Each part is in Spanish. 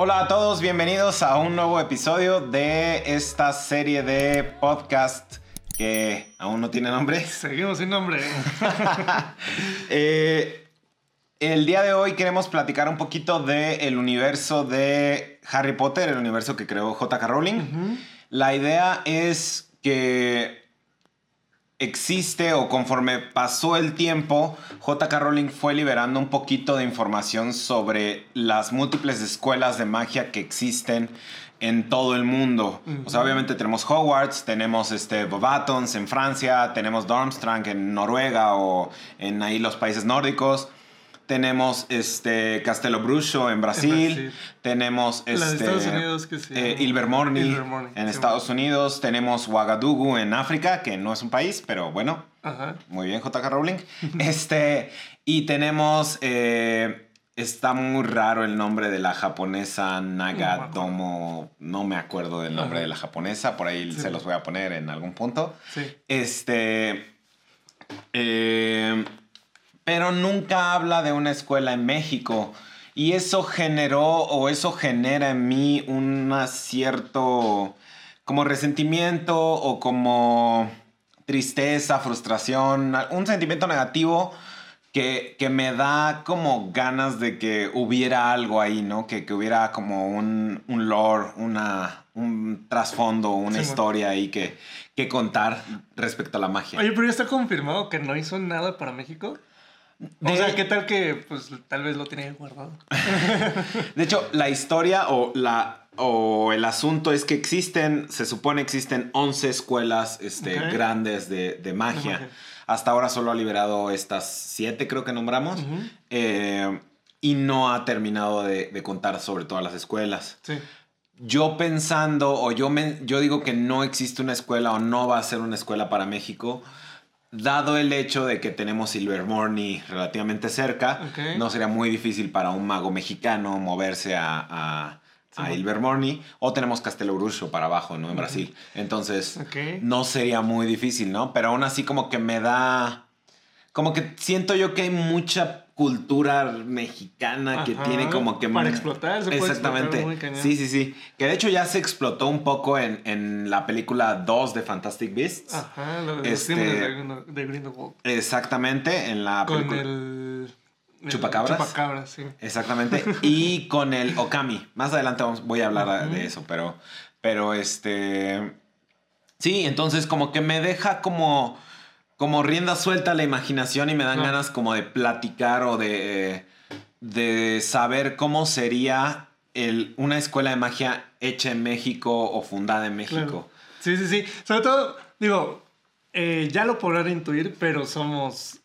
Hola a todos, bienvenidos a un nuevo episodio de esta serie de podcast que aún no tiene nombre. Seguimos sin nombre. Eh, el día de hoy queremos platicar un poquito del universo de Harry Potter, el universo que creó J.K. Rowling. La idea es que existe o conforme pasó el tiempo, J.K. Rowling fue liberando un poquito de información sobre las múltiples escuelas de magia que existen en todo el mundo. O sea, obviamente tenemos Hogwarts, tenemos este Bobatons en Francia, tenemos Dormstrang en Noruega o en ahí los países nórdicos. Tenemos este Castelo Bruxo en Brasil, Brasil. tenemos La de este Estados Unidos, que eh, llama- Ilvermorny Ilvermorny, en sí, Estados Unidos, tenemos Ouagadougou en África, que no es un país, pero bueno, Ajá. muy bien, JK Rowling. este, y tenemos. eh, está muy raro el nombre de la japonesa Nagadomo. No me acuerdo del nombre Ajá. de la japonesa. Por ahí Sí. se los voy a poner en algún punto. Sí. Este. eh, pero nunca habla de una escuela en México. Y eso generó o eso genera en mí un cierto como resentimiento o como tristeza, frustración, un sentimiento negativo que, que me da como ganas de que hubiera algo ahí, ¿no? Que, que hubiera como un, un lore, una, un trasfondo, una Sí, historia ahí que, que contar respecto a la magia. Oye, pero ya está confirmado que no hizo nada para México. O De- sea, ¿qué tal que pues tal vez lo tenía guardado? De hecho, la historia o, la, o el asunto es que existen, se supone existen 11 escuelas este, grandes de, de magia. Hasta ahora solo ha liberado estas 7, creo que nombramos. Eh, y no ha terminado de, de contar sobre todas las escuelas. Sí. Yo pensando, o yo, me, yo digo que no existe una escuela o no va a ser una escuela para México, dado el hecho de que tenemos Silvermorny relativamente cerca, no sería muy difícil para un mago mexicano moverse a, a, Sí, a bueno. Ilvermorny, o tenemos Castelo Bruxo para abajo, ¿no? En Brasil. Entonces, no sería muy difícil, ¿no? Pero aún así como que me da... Como que siento yo que hay mucha cultura mexicana que tiene como que... para explotar, se puede Exactamente. explotar muy sí, sí, sí. Que de hecho ya se explotó un poco en, en la película 2 de Fantastic Beasts. Ajá, lo de Este- de Grindelwald. Exactamente, en la Con película... el... el ¿Chupacabras? Chupacabras, sí. Exactamente. Y con el Okami. Más adelante vamos, voy a hablar de eso, pero, pero este... Sí, entonces como que me deja como, como rienda suelta la imaginación y me dan ganas como de platicar o de, de saber cómo sería el, una escuela de magia hecha en México o fundada en México. Claro. Sí, sí, sí. Sobre todo, digo, eh, ya lo podrán intuir, pero somos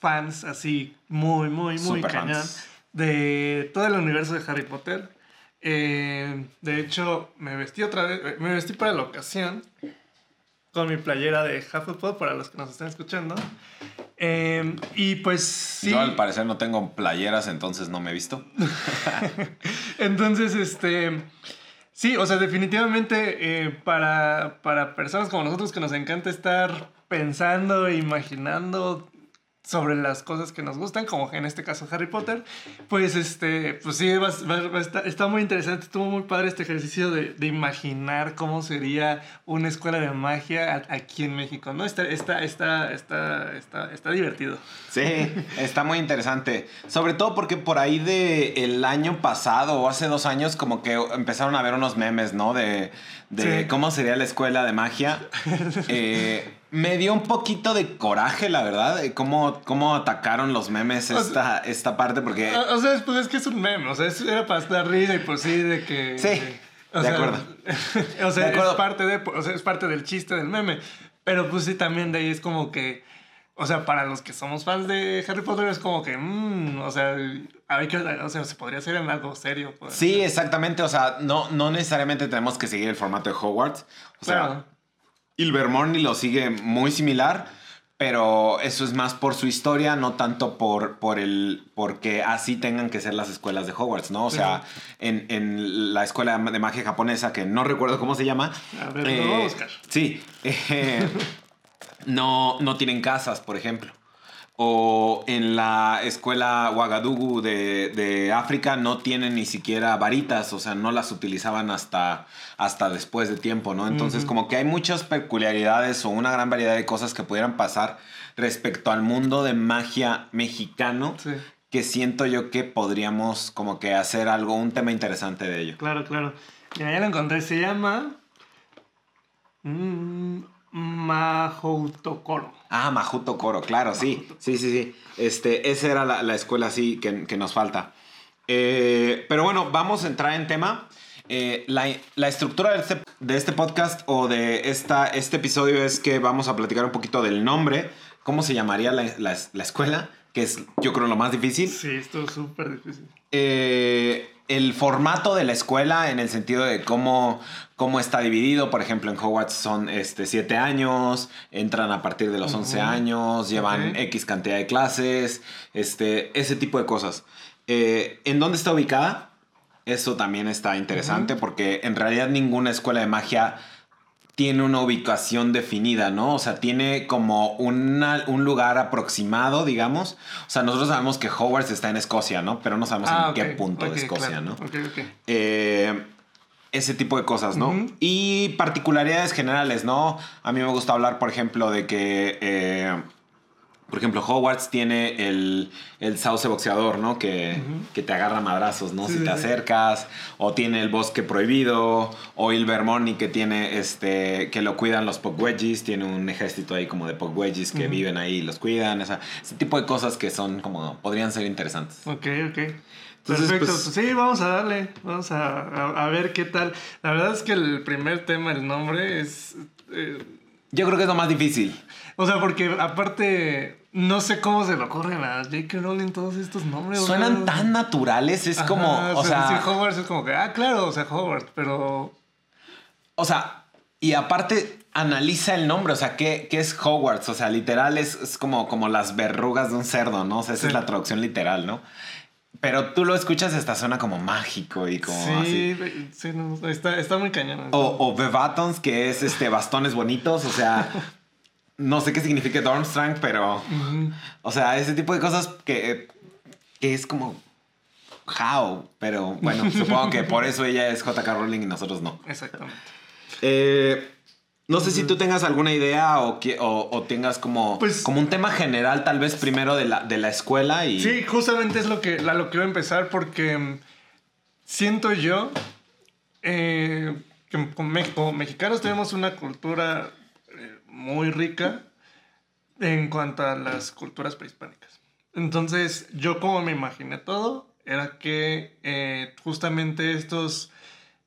fans así muy, muy, muy Super cañón fans. de todo el universo de Harry Potter. Eh, de hecho, me vestí otra vez, me vestí para la ocasión con mi playera de Hufflepuff para los que nos están escuchando. Eh, y pues sí. Yo al parecer no tengo playeras, entonces no me he visto. Entonces, este. Sí, o sea, definitivamente eh, para, para personas como nosotros que nos encanta estar pensando e imaginando sobre las cosas que nos gustan, como en este caso Harry Potter, pues este, pues sí, va, va- va a estar- está muy interesante, estuvo muy padre este ejercicio de, de imaginar cómo sería una escuela de magia aquí en México, ¿no? Está, está, está, está, está, está divertido. Sí, está muy interesante. Sobre todo porque por ahí de el año pasado o hace dos años como que empezaron a ver unos memes, ¿no? De, de Sí. cómo sería la escuela de magia. Eh, me dio un poquito de coraje, la verdad, de cómo, cómo atacaron los memes O esta, esta parte porque... O, o sea, pues es que es un meme, o sea, es- era para dar risa y pues sí, de que... Sí, o de sea, acuerdo. o sea, De acuerdo. es parte de, o sea, es parte del chiste del meme. Pero pues sí, también de ahí es como que, o sea, para los que somos fans de Harry Potter es como que, mmm, o sea, hay que, o sea, se podría hacer en algo serio. Sí, exactamente. O sea, no, no necesariamente tenemos que seguir el formato de Hogwarts. O sea, Claro. Ilvermorny lo sigue muy similar, pero eso es más por su historia, no tanto por, por el porque así tengan que ser las escuelas de Hogwarts, ¿no? O sea, en, en la escuela de magia japonesa, que no recuerdo cómo se llama. A ver, lo voy a buscar. Sí. eh, no, no tienen casas, por ejemplo. O en la escuela Ouagadougou de, de, África no tienen ni siquiera varitas, o sea, no las utilizaban hasta, hasta después de tiempo, ¿no? Entonces, como que hay muchas peculiaridades o una gran variedad de cosas que pudieran pasar respecto al mundo de magia mexicano. Que siento yo que podríamos como que hacer algo, un tema interesante de ello. Claro, claro. Mira, ya lo encontré. Se llama. Mm, Mahoutokoro. Ah, Mahoutokoro, claro, sí. Sí, sí, sí. Este, esa era la, escuela así que, que nos falta. Eh, pero bueno, vamos a entrar en tema. Eh, la, la, estructura de este, de este, podcast o de esta, este episodio es que vamos a platicar un poquito del nombre, cómo se llamaría la, la, la escuela, que es yo creo lo más difícil. Sí, esto es súper difícil. Eh, el formato de la escuela en el sentido de cómo, cómo está dividido. Por ejemplo, en Hogwarts son este, 7 años, entran a partir de los 11 años, llevan X cantidad de clases, este, ese tipo de cosas. Eh, ¿En dónde está ubicada? Eso también está interesante porque en realidad ninguna escuela de magia tiene una ubicación definida, ¿no? O sea, tiene como un lugar aproximado, digamos. O sea, nosotros sabemos que Hogwarts está en Escocia, ¿no? Pero no sabemos ah, en qué punto de Escocia, ¿no? Okay, eh, ese tipo de cosas, ¿no? Y particularidades generales, ¿no? A mí me gusta hablar, por ejemplo, de que... Eh, por ejemplo, Hogwarts tiene el, el sauce boxeador, ¿no? Que, que te agarra madrazos, ¿no? si te acercas. O tiene el bosque prohibido. O Ilvermorny que tiene este. que lo cuidan los Pogwedgies. Tiene un ejército ahí como de Pogwedgies que viven ahí y los cuidan. ese tipo de cosas que son como. podrían ser interesantes. Ok, ok. Perfecto, pues, sí, vamos a darle, vamos a, a, ver qué tal. La verdad es que el primer tema, el nombre, es... Eh, Yo creo que es lo más difícil. O sea, porque aparte no sé cómo se le ocurren a J.K. Rowling todos estos nombres. Suenan tan naturales, es como, o, sea... Hogwarts es como que, ah, claro, o sea, Hogwarts, pero... O sea, y aparte analiza el nombre, o sea, ¿qué, qué es Hogwarts? O sea, literal es, como, como las verrugas de un cerdo, ¿no? O sea, esa es la traducción literal, ¿no? Pero tú lo escuchas, esta suena como mágico y como sí, Sí, no, está, está, muy cañón. O, o Bevatons, que es este bastones bonitos, o sea... no sé qué significa Dormstrang, pero. O sea, ese tipo de cosas que, que es como. How, pero bueno, supongo que por eso ella es JK Rowling y nosotros no. Exactamente. Eh, no sé si tú tengas alguna idea o, o, tengas como, pues, como un tema general, tal vez primero de la, de la escuela. Y... Sí, justamente es lo que, la, lo que a empezar porque mm, siento yo eh, que como mexicanos tenemos una cultura muy rica en cuanto a las culturas prehispánicas. Entonces, yo como me imaginé todo, era que eh, justamente estos,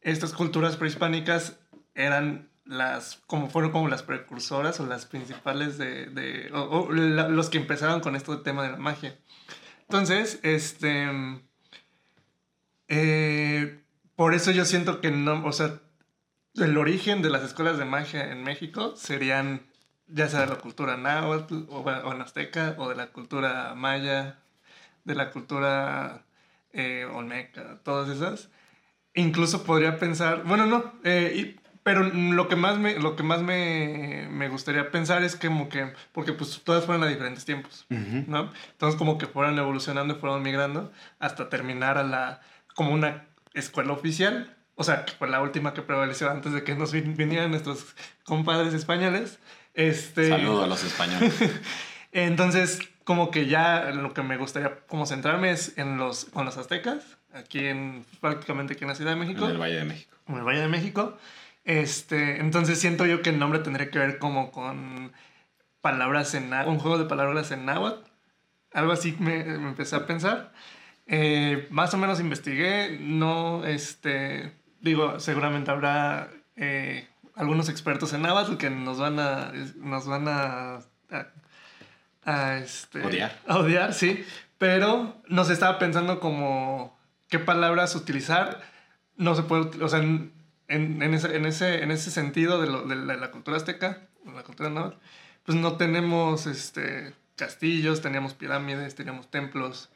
estas culturas prehispánicas eran las, como fueron como las precursoras o las principales de, de o, los que empezaron con este tema de la magia. Entonces, este, eh, por eso yo siento que no, o sea, el origen de las escuelas de magia en México serían ya sea de la cultura náhuatl o, o azteca o de la cultura maya, de la cultura eh, olmeca, todas esas. Incluso podría pensar, bueno, no, eh, pero lo que más, me, lo que más me, me, gustaría pensar es que como que, porque pues todas fueron a diferentes tiempos, ¿no? Entonces como que fueron evolucionando y fueron migrando hasta terminar a la, como una escuela oficial o sea, que fue la última que prevaleció antes de que nos vinieran nuestros compadres españoles. Este... Saludo a los españoles. Entonces, como que ya lo que me gustaría como centrarme es en los, con los aztecas, aquí en, prácticamente aquí en la Ciudad de México. En el Valle de México. En el Valle de México. Este, entonces siento yo que el nombre tendría que ver como con palabras en un juego de palabras en náhuatl. Algo así me, me empecé a pensar. Eh, más o menos investigué, no, este, digo, seguramente habrá eh, algunos expertos en náhuatl que nos van a, nos van a, a, este, odiar. A odiar, sí. Pero nos estaba pensando como qué palabras utilizar. No se puede, o sea, en, en, ese, en, ese, en ese sentido de, lo, de, la, cultura azteca, la cultura náhuatl, pues no tenemos este, castillos, teníamos pirámides, teníamos templos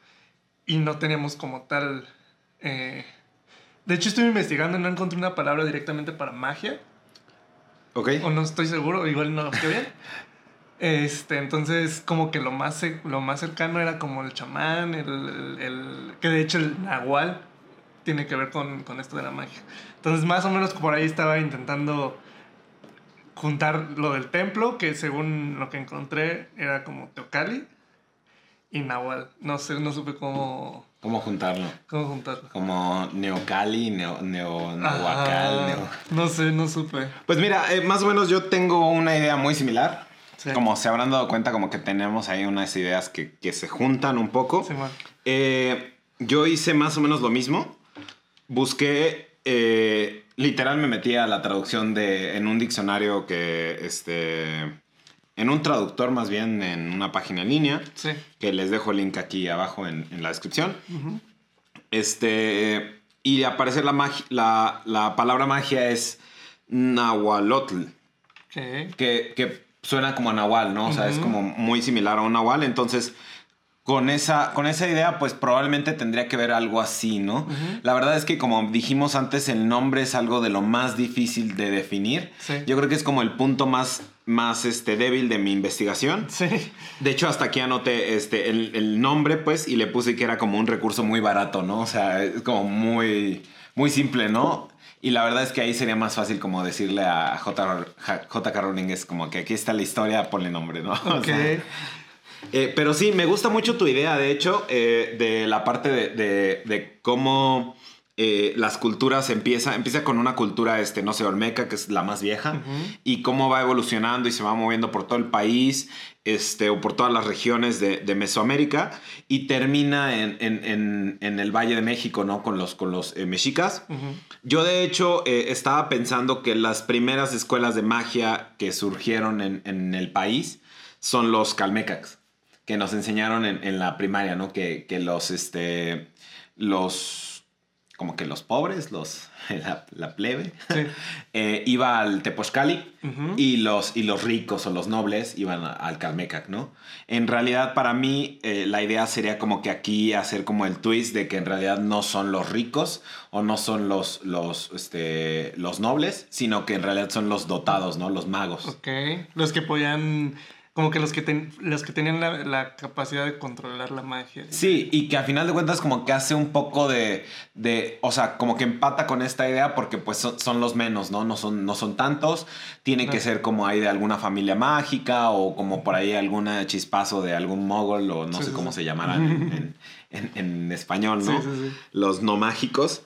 y no teníamos como tal... Eh, de hecho, estoy investigando y no encontré una palabra directamente para magia. Ok. O no estoy seguro, igual no lo estoy bien. Este, entonces, como que lo más, lo más cercano era como el chamán, el, el- el- que de hecho el nahual tiene que ver con, con esto de la magia. Entonces, más o menos por ahí estaba intentando juntar lo del templo, que según lo que encontré era como Teocali y Nahual. No sé, no supe cómo, ¿Cómo juntarlo? cómo juntarlo. Como Neocali, Neo, Neo, Nahuacal. Neo... No sé, no supe. Pues mira, eh, más o menos yo tengo una idea muy similar. Sí. Como se habrán dado cuenta, como que tenemos ahí unas ideas que, que se juntan un poco. Simón. Eh, yo hice más o menos lo mismo. Busqué, eh, literal me metí a la traducción de, en un diccionario que, este, en un traductor más bien, en una página en línea, Sí. que les dejo el link aquí abajo en, en la descripción. Este, y aparece la, magi- la, la palabra magia es Nahualotl Ok. que, que suena como a Nahual, ¿no? O sea, es como muy similar a un Nahual. Entonces, con esa, con esa idea, pues probablemente tendría que ver algo así, ¿no? La verdad es que, como dijimos antes, el nombre es algo de lo más difícil de definir. Sí. Yo creo que es como el punto más, más este, débil de mi investigación. Sí. De hecho, hasta aquí anoté este, el, el nombre, pues, y le puse que era como un recurso muy barato, ¿no? O sea, es como muy, muy simple, ¿no? Y la verdad es que ahí sería más fácil como decirle a J. J.K. Rowling, es como que aquí está la historia, ponle nombre, ¿no? O Ok. sea, eh, pero sí, me gusta mucho tu idea, de hecho, eh, de la parte de, de- de cómo eh, las culturas empieza, empieza con una cultura, este, no sé, olmeca, que es la más vieja, y cómo va evolucionando y se va moviendo por todo el país, este, o por todas las regiones de, de Mesoamérica, y termina en, en- en- en el Valle de México, ¿no? Con los, con los mexicas. Yo de hecho estaba pensando que las primeras escuelas de magia que surgieron en, en el país son los calmecacs, que nos enseñaron en, en la primaria, ¿no? Que, que los, este, los, como que los pobres, los, la, la plebe, Sí. eh, iba al Tepozcali Ujú. y, los, y los ricos o los nobles iban al Calmecac, ¿no? En realidad, para mí, eh, la idea sería como que aquí hacer como el twist de que en realidad no son los ricos o no son los, los, este, los nobles, sino que en realidad son los dotados, ¿no? Los magos. Ok. Los que podían. Como que los que, ten- los que tenían la, la capacidad de controlar la magia. Sí, y que a final de cuentas como que hace un poco de, de o sea, como que empata con esta idea porque pues son, son los menos, ¿no? No son, no son tantos. Tiene que ser como ahí de alguna familia mágica o como por ahí alguna chispazo de algún mogol o no Sí, sé sí, cómo sí. se llamarán en, en- en- en español, ¿no? Sí, sí, sí. Los no mágicos.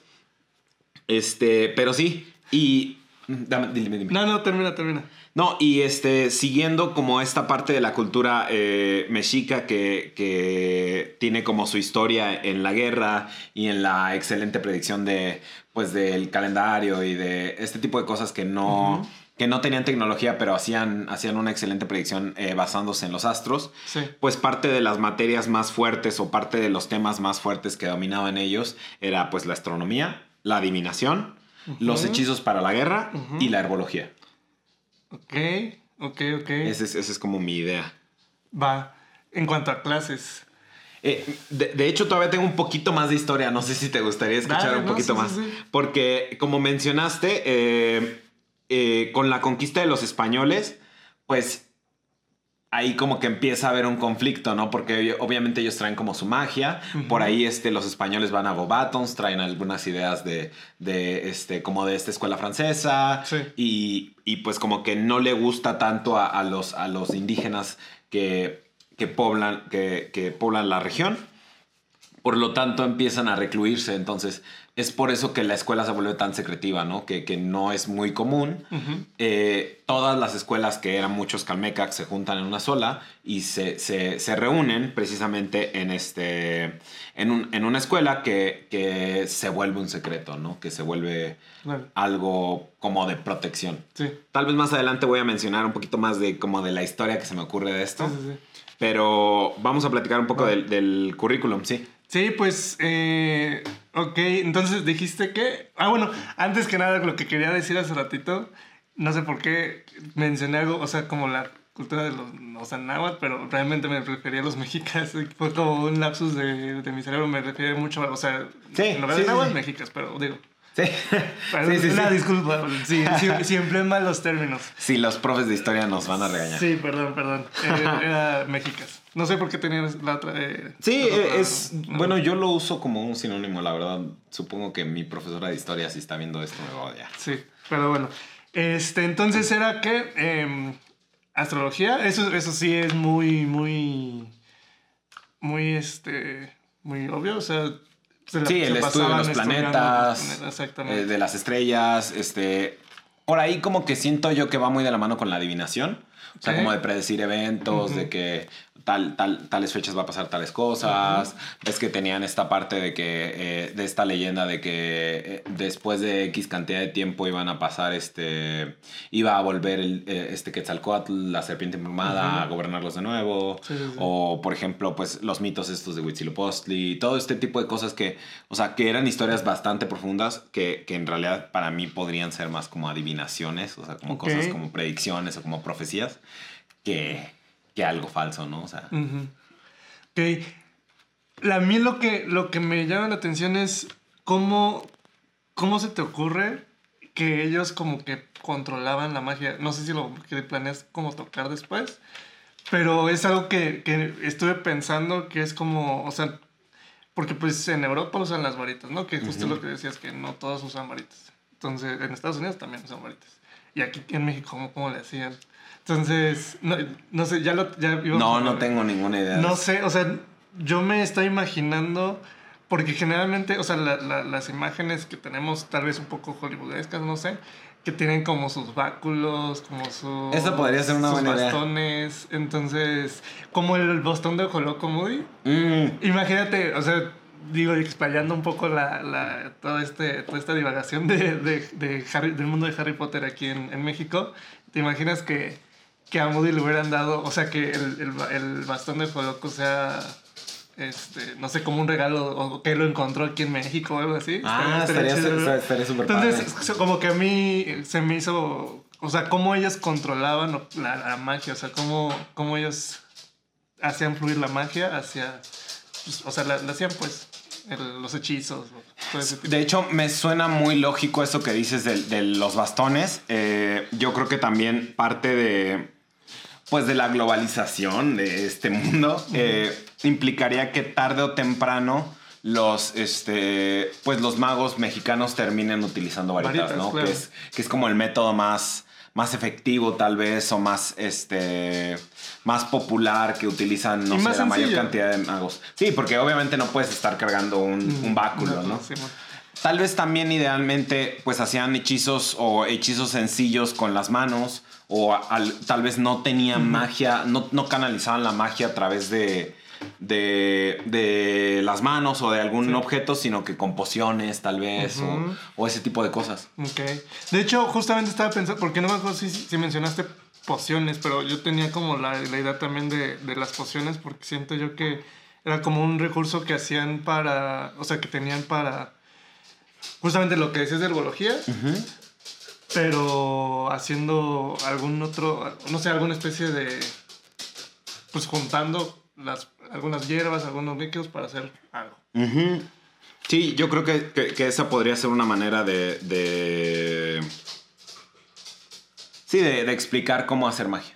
Este, pero sí, y... Dame, dime, dime. No, no, termina, termina. No, y este, siguiendo como esta parte de la cultura eh, mexica que, que tiene como su historia en la guerra y en la excelente predicción de, pues, del calendario y de este tipo de cosas que no, que no tenían tecnología, pero hacían, hacían una excelente predicción eh, basándose en los astros. Sí. Pues parte de las materias más fuertes o parte de los temas más fuertes que dominaban ellos era pues la astronomía, la adivinación, los hechizos para la guerra y la herbología. Ok, ok, ok. Esa es, esa es como mi idea. Va. En cuanto a clases. Eh, de, de hecho, todavía tengo un poquito más de historia. No sé si te gustaría escuchar Dale, un poquito sí, más. sí. Porque, como mencionaste, eh, eh, con la conquista de los españoles, pues ahí como que empieza a haber un conflicto, ¿no? Porque obviamente ellos traen como su magia. Por ahí este, los españoles van a Bobatons, traen algunas ideas de, de este, como de esta escuela francesa. Sí. Y, y pues como que no le gusta tanto a, a los, a los indígenas que, que, poblan, que, que poblan la región. Por lo tanto, empiezan a recluirse. Entonces, es por eso que la escuela se vuelve tan secretiva, ¿no? Que, que no es muy común. Eh, todas las escuelas, que eran muchos calmecacs, se juntan en una sola y se, se- se reúnen precisamente en, este, en, un- en una escuela que, que se vuelve un secreto, ¿no? Que se vuelve algo como de protección. Sí. Tal vez más adelante voy a mencionar un poquito más de como de la historia que se me ocurre de esto. Sí, sí, sí. Pero vamos a platicar un poco del, del currículum, sí. Sí, pues, eh, ok, entonces dijiste que... Ah, bueno, antes que nada, lo que quería decir hace ratito, no sé por qué mencioné algo, o sea, como la cultura de los, o sea, náhuatl, pero realmente me refería a los mexicas, fue como un lapsus de, de mi cerebro, me refiere mucho, a- o sea, Sí, en lugar sí, de náhuatl, sí. mexicas, pero digo, Sí. Sí, sí, una sí. disculpa. Sí, sí, sí empleé los términos. Sí, los profes de historia nos van a regañar. Sí, perdón, perdón. Era, era mexicas. No sé por qué tenías la otra. eh, Sí, la otra- eh, es. no. Bueno, yo lo uso como un sinónimo, la verdad. Supongo que mi profesora de historia, si está viendo esto, me va a odiar. Sí, pero bueno. Este, entonces era que. em, astrología, eso, eso sí es muy, muy. Muy, este. Muy obvio, o sea. Se la- Sí, se el estudio de los planetas, los planetas, Exactamente. eh, de las estrellas, este. Por ahí como que siento yo que va muy de la mano con la adivinación. O sea, como de predecir eventos, de que tal, tal, tales fechas va a pasar tales cosas. Ves que tenían esta parte de que, eh, de esta leyenda de que eh, después de X cantidad de tiempo iban a pasar, este, iba a volver el, eh, este Quetzalcoatl, la serpiente emplumada, a gobernarlos de nuevo. Sí, sí, sí. O, por ejemplo, pues los mitos estos de Huitzilopochtli, todo este tipo de cosas que, o sea, que eran historias bastante profundas que, que en realidad para mí podrían ser más como adivinaciones, o sea, como Ok. cosas como predicciones o como profecías, que, que algo falso, ¿no? O sea, Ujú. Ok. A mí lo que, lo que me llama la atención es cómo, cómo se te ocurre que ellos como que controlaban la magia. No sé si lo que planeas como tocar después, pero es algo que, que estuve pensando que es como, o sea, porque pues en Europa usan las varitas, ¿no? Que justo lo que decías, que no todos usan varitas. Entonces, en Estados Unidos también usan varitas. Y aquí en México, ¿cómo, cómo le hacían? Entonces, no, no sé, ya lo... Ya no, a- no tengo ninguna idea. de no eso. sé, o sea, yo me estoy imaginando, porque generalmente, o sea, la- la- las imágenes que tenemos tal vez un poco hollywoodescas, no sé, que tienen como sus báculos, como sus... Esa podría ser una sus buena idea. bastones, entonces, como el bastón de Ojoloco Moody. Mm, Imagínate, o sea, digo, explayando un poco la, la, todo este, toda esta divagación de, de, de Harry- del mundo de Harry Potter aquí en, en México, ¿te imaginas que, que a Moody le hubieran dado, o sea, que el, el, el bastón de Joloco sea, este, no sé, como un regalo, o que lo encontró aquí en México o algo así? Ah, estaría ¿no? estaría súper Entonces, padre. como que a mí se me hizo, o sea, cómo ellos controlaban la, la magia, o sea, cómo, cómo ellos hacían fluir la magia hacia, pues, o sea, la, la hacían pues, el- los hechizos, o todo ese tipo. De hecho, me suena muy lógico eso que dices de, de los bastones. Eh, yo creo que también parte de, pues, de la globalización de este mundo eh, implicaría que tarde o temprano los, este, pues, los magos mexicanos terminen utilizando varitas, Varitas, ¿no? claro. Que, es, que es como el método más, más efectivo tal vez o más, este, más popular que utilizan, no sé, la mayor cantidad de magos. Sí, porque obviamente no puedes estar cargando un, un báculo, ¿no? Sí, mo- Tal vez también idealmente pues hacían hechizos o hechizos sencillos con las manos o al- tal vez no tenían magia, no, no canalizaban la magia a través de, de, de las manos o de algún objeto, sino que con pociones tal vez o- ese tipo de cosas. Ok. De hecho, justamente estaba pensando, porque no me acuerdo si, si mencionaste pociones, pero yo tenía como la, la idea también de, de las pociones, porque siento yo que era como un recurso que hacían para, o sea, que tenían para justamente lo que decías de herbología, pero haciendo algún otro, no sé, alguna especie de, pues juntando las, algunas hierbas, algunos líquidos para hacer algo. Sí, yo creo que, que- que esa podría ser una manera de... de... Sí, de, de explicar cómo hacer magia.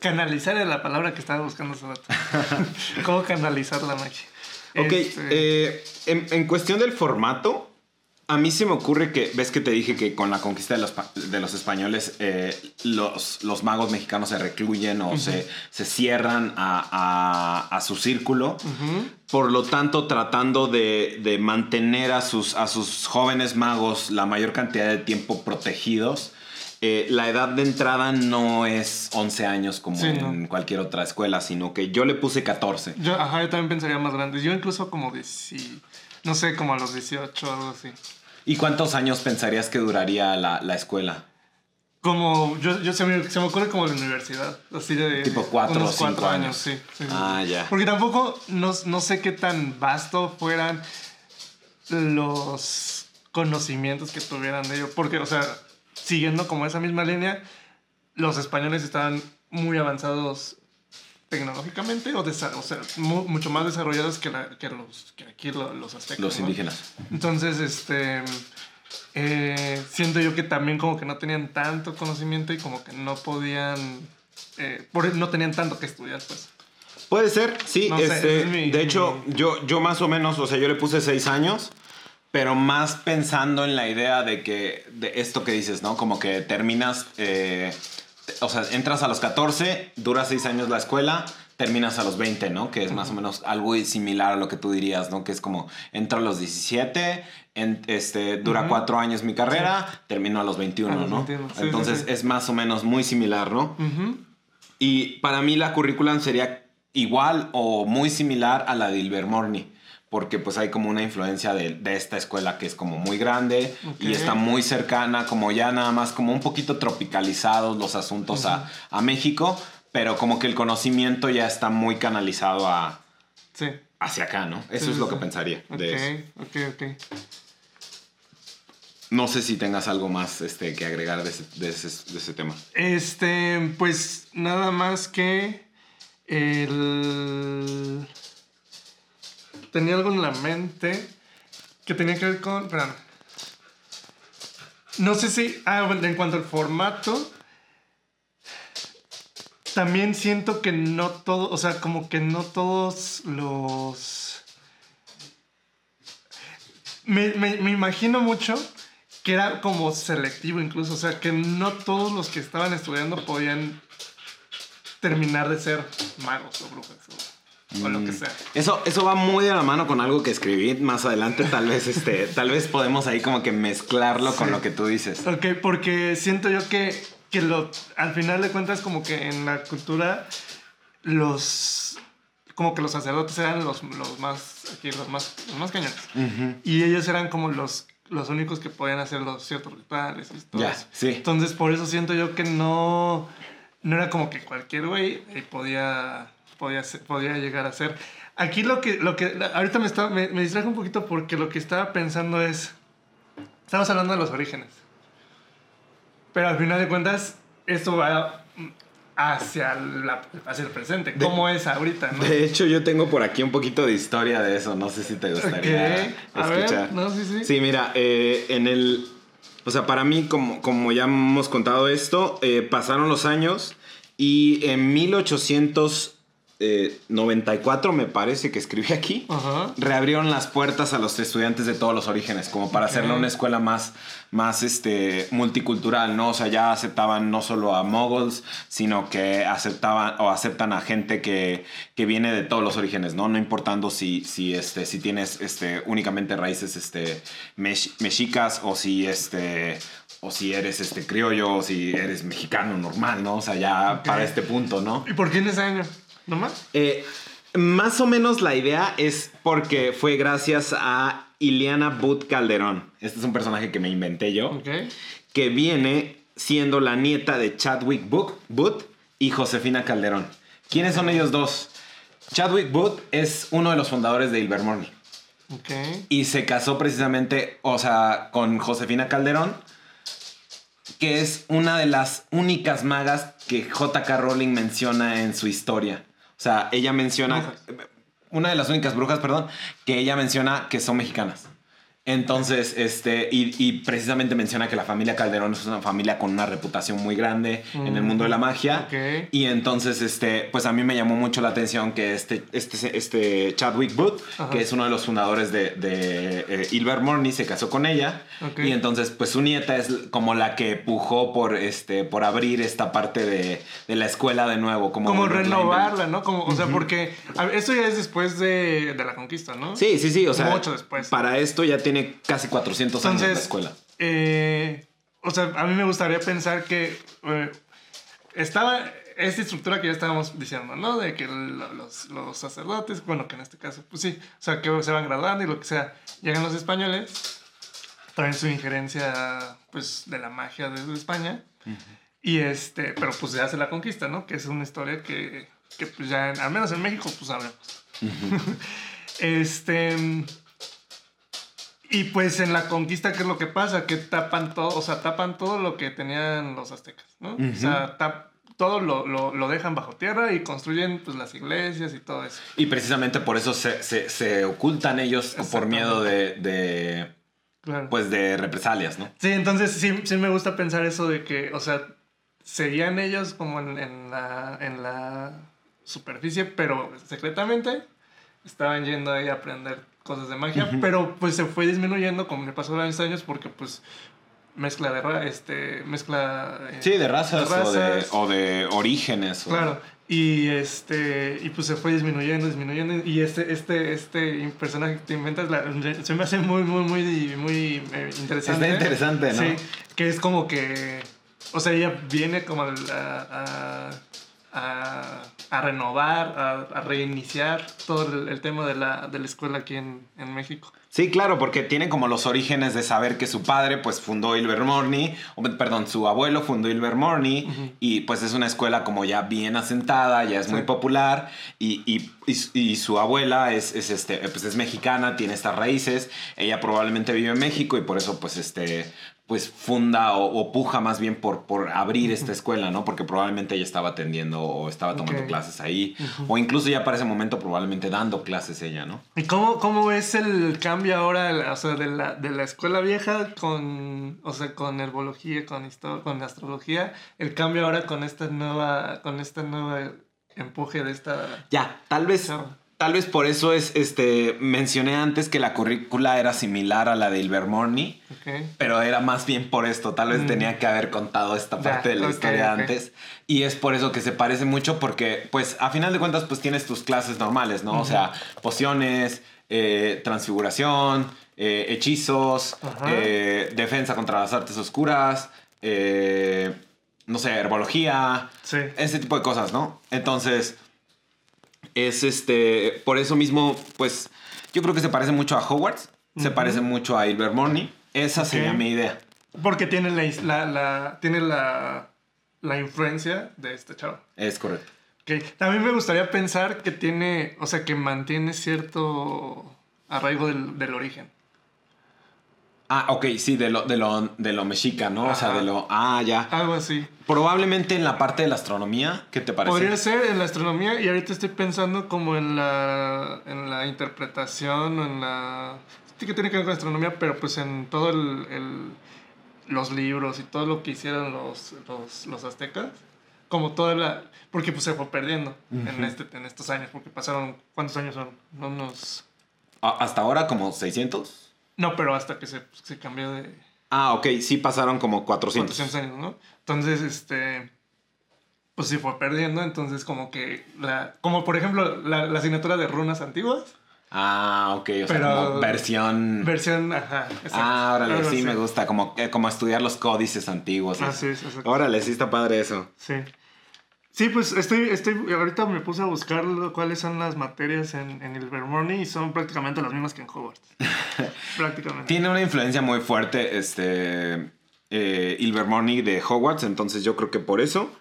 Canalizar era la palabra que estaba buscando hace rato. ¿Cómo canalizar la magia? Ok, Este, eh, en, en cuestión del formato, a mí se me ocurre que, ves que te dije que con la conquista de los, de los españoles, eh, los, los magos mexicanos se recluyen o se, se cierran a, a- a su círculo. Por lo tanto, tratando de, de mantener a sus, a sus jóvenes magos la mayor cantidad de tiempo protegidos, eh, la edad de entrada no es 11 años como Sí, en cualquier otra escuela, sino que yo le puse 14. Yo, ajá, yo también pensaría más grandes. Yo incluso como de no sé, como a los 18 o algo así. ¿Y cuántos años pensarías que duraría la, la escuela? Como, yo, yo se, me, se me ocurre como la universidad, así de... Tipo cuatro o cinco años. sí. sí, sí. Ah, ya. Porque tampoco, no, no sé qué tan vasto fueran los conocimientos que tuvieran de ello. Porque, o sea, siguiendo como esa misma línea, los españoles estaban muy avanzados tecnológicamente o, o sea, mu- mucho más desarrollados que, la- que los, que aquí lo- los aztecas. Los ¿no? indígenas. Entonces, este, eh, siento yo que también como que no tenían tanto conocimiento y como que no podían, eh, por, no tenían tanto que estudiar, pues. Puede ser, sí. No sé, este, ese es mi- de hecho, yo, yo más o menos, o sea, yo le puse seis años, pero más pensando en la idea de que, de esto que dices, ¿no? Como que terminas, eh, o sea, entras a los 14, dura seis años la escuela, terminas a los 20, ¿no? Que es más o menos algo similar a lo que tú dirías, ¿no? Que es como, entro a los 17, en- este, dura cuatro años mi carrera, termino a los 21, A los ¿no? 21, sí, Entonces sí. es más o menos muy similar, ¿no? Ujú. Y para mí la currículum sería igual o muy similar a la de Ilvermorny. Porque pues hay como una influencia de, de esta escuela que es como muy grande y está muy cercana, como ya nada más como un poquito tropicalizados los asuntos a, a México, pero como que el conocimiento ya está muy canalizado a, Sí. hacia acá, ¿no? Eso Sí, es sí, lo que pensaría de eso. Ok, ok, ok. No sé si tengas algo más este, que agregar de ese, de ese- de ese tema. Este, pues nada más que el... Tenía algo en la mente que tenía que ver con... Espérame. No sé si... Ah, en cuanto al formato, también siento que no todo, o sea, como que no todos los... Me, me- me imagino mucho que era como selectivo incluso, o sea, que no todos los que estaban estudiando podían terminar de ser magos o brujas o lo que Mm. sea. Eso, eso va muy de la mano con algo que escribí más adelante. Tal vez, este, tal vez podemos ahí como que mezclarlo con lo que tú dices. Ok, porque siento yo que, que lo, al final de cuentas como que en la cultura los... Como que los sacerdotes eran los, los más, aquí, los más, los más cañones. Y ellos eran como los, los únicos que podían hacer los ciertos rituales y todo eso. sí. Entonces, por eso siento yo que no, no era como que cualquier güey eh, podía, podía, ser- podía llegar a ser. Aquí lo que, lo que ahorita me, está, me, me distraje un poquito porque lo que estaba pensando es, estamos hablando de los orígenes. Pero al final de cuentas, esto va hacia, la, hacia el presente. De- ¿Cómo es ahorita? ¿no? De hecho, yo tengo por aquí un poquito de historia de eso. No sé si te gustaría a ver, escuchar. no, sí, sí. Sí, mira, eh, en el. O sea, para mí, como, como ya hemos contado esto, eh, pasaron los años y en 1894, me parece que escribí aquí, Ajá. reabrieron las puertas a los estudiantes de todos los orígenes, como para hacerla Ok. una escuela más, más este, multicultural, ¿no? O sea, ya aceptaban no solo a moguls, sino que aceptaban o aceptan a gente que, que viene de todos los orígenes, ¿no? No importando si, si, este, si tienes este, únicamente raíces este, mex- mexicas o si, este, o si eres este, criollo o si eres mexicano normal, ¿no? O sea, ya para este punto, ¿no? ¿Y por qué en ese año? ¿Nomás? Eh, más o menos la idea es porque fue gracias a Ileana Booth Calderón. Este es un personaje que me inventé yo, Ok. que viene siendo la nieta de Chadwick Booth, Booth y Josefina Calderón. ¿Quiénes son ellos dos? Chadwick Booth es uno de los fundadores de Ilvermorny Ok. y se casó precisamente, o sea, con Josefina Calderón, que es una de las únicas magas que J.K. Rowling menciona en su historia. O sea, ella menciona, Brujas. una de las únicas brujas, perdón, que ella menciona que son mexicanas. Entonces, este, y, y precisamente menciona que la familia Calderón es una familia con una reputación muy grande en el mundo de la magia. Ok. Y entonces, este, pues a mí me llamó mucho la atención que este, este, este Chadwick Booth, Ajá. que es uno de los fundadores de, de eh, Ilvermorny, se casó con ella. Ok. Y entonces, pues su nieta es como la que pujó por, este, por abrir esta parte de, de la escuela de nuevo. Como, Como renovarla, ¿no? Como, o sea, porque a ver, esto ya es después de, de la conquista, ¿no? Sí, sí, sí. O sea, Mucho después. para esto ya tiene casi 400 años la Entonces, escuela. eh, o sea, a mí me gustaría pensar que eh, estaba esta estructura que ya estábamos diciendo, ¿no? De que lo- los, los sacerdotes, bueno, que en este caso, pues sí, o sea, que se van graduando y lo que sea, llegan los españoles, traen su injerencia, pues, de la magia de España, y este, pero pues se hace la conquista, ¿no? Que es una historia que, que pues ya, en- al menos en México, pues sabemos. este... Y pues en la conquista, ¿qué es lo que pasa? Que tapan todo, o sea, tapan todo lo que tenían los aztecas, ¿no? O sea, tap- todo lo, lo, lo dejan bajo tierra y construyen pues las iglesias y todo eso. Y precisamente por eso se, se, se ocultan ellos por miedo de, de Claro. pues de represalias, ¿no? Sí, entonces sí, sí me gusta pensar eso de que, o sea, seguían ellos como en, en la, en la superficie, pero secretamente estaban yendo ahí a aprender cosas de magia, pero pues se fue disminuyendo como le pasó a los años porque pues mezcla de ra- este mezcla eh, Sí, de razas, O, de, o de orígenes. o- Claro. Y este. Y pues se fue disminuyendo, disminuyendo. Y este, este, este personaje que te inventas la- se me hace muy, muy, muy, muy eh, interesante. Está interesante, ¿no? Sí. Que es como que. O sea, ella viene como a, a, a, a renovar, a, a reiniciar todo el, el tema de la, de la escuela aquí en, en México. Sí, claro, porque tiene como los orígenes de saber que su padre pues fundó Ilvermorny, o perdón, su abuelo fundó Ilvermorny y pues es una escuela como ya bien asentada, ya es muy popular y, y- y- y su abuela es, es, este, pues es mexicana, tiene estas raíces, ella probablemente vive en México y por eso pues este pues funda o, o puja más bien por, por abrir esta escuela, ¿no? Porque probablemente ella estaba atendiendo o estaba tomando clases ahí, o incluso ya para ese momento probablemente dando clases ella, ¿no? ¿Y cómo, cómo es el cambio ahora, o sea, de la, de la escuela vieja con, o sea, con herbología, con histo- con astrología, el cambio ahora con esta nueva, con esta nueva empuje de esta... Ya, tal vez. Tal vez por eso es, este, mencioné antes que la currícula era similar a la de Ilvermorny, pero era más bien por esto. Tal vez Mm. tenía que haber contado esta parte de la historia antes. Y es por eso que se parece mucho porque, pues, a final de cuentas, pues tienes tus clases normales, ¿no? O sea, pociones, eh, transfiguración, eh, hechizos, eh, defensa contra las artes oscuras, no sé, herbología, Sí. ese tipo de cosas, ¿no? Entonces, es este, por eso mismo, pues, yo creo que se parece mucho a Hogwarts, se parece mucho a Ilvermorny. Esa sería mi idea. Porque tiene la, is- la, la- tiene la, la influencia de este chavo. Es correcto. También me gustaría pensar que tiene, o sea, que mantiene cierto arraigo del, del origen. Ah, ok, sí, de lo, de lo, de lo mexica, ¿no? O sea, de lo. Ah, ya. Algo así. Probablemente en la parte de la astronomía, ¿qué te parece? Podría ser en la astronomía y ahorita estoy pensando como en la, en la interpretación o en la... Sí que tiene que ver con astronomía, pero pues en todo el, el- los libros y todo lo que hicieron los, los, los aztecas. Como toda la... Porque pues se fue perdiendo en, este, en estos años, porque pasaron... ¿Cuántos años son? Unos... Ah, Hasta ahora como 600. No, pero hasta que se, se cambió de... Ah, ok, sí pasaron como 400. 400 años, ¿no? Entonces, este, pues sí fue perdiendo, entonces como que, la, como por ejemplo la, la asignatura de runas antiguas, Ah, ok, o sea, como versión. versión, ajá, exacto. Ah, órale, sí me gusta, como, eh, como estudiar los códices antiguos. Así eso. es, exacto. Órale, sí está padre eso. Sí. Sí, pues estoy, estoy, ahorita me puse a buscar cuáles son las materias en, en el Vermont y son prácticamente las mismas que en Hogwarts. prácticamente. Tiene una influencia muy fuerte, este, eh, Ilvermorny de Hogwarts, entonces yo creo que por eso,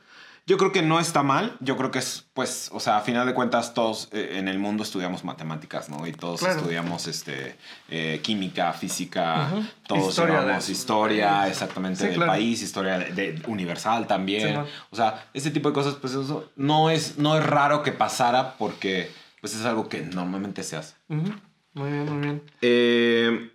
yo creo que no está mal, yo creo que es, pues, o sea, a final de cuentas todos eh, en el mundo estudiamos matemáticas, ¿no? Y todos Claro. estudiamos, este, eh, química, física, todos Historia llevamos de- historia, exactamente, Sí, del claro. país, historia de, de- universal también, Sí, o sea, ese tipo de cosas, pues eso no es, no es raro que pasara porque, pues es algo que normalmente se hace. Muy bien, muy bien. Eh,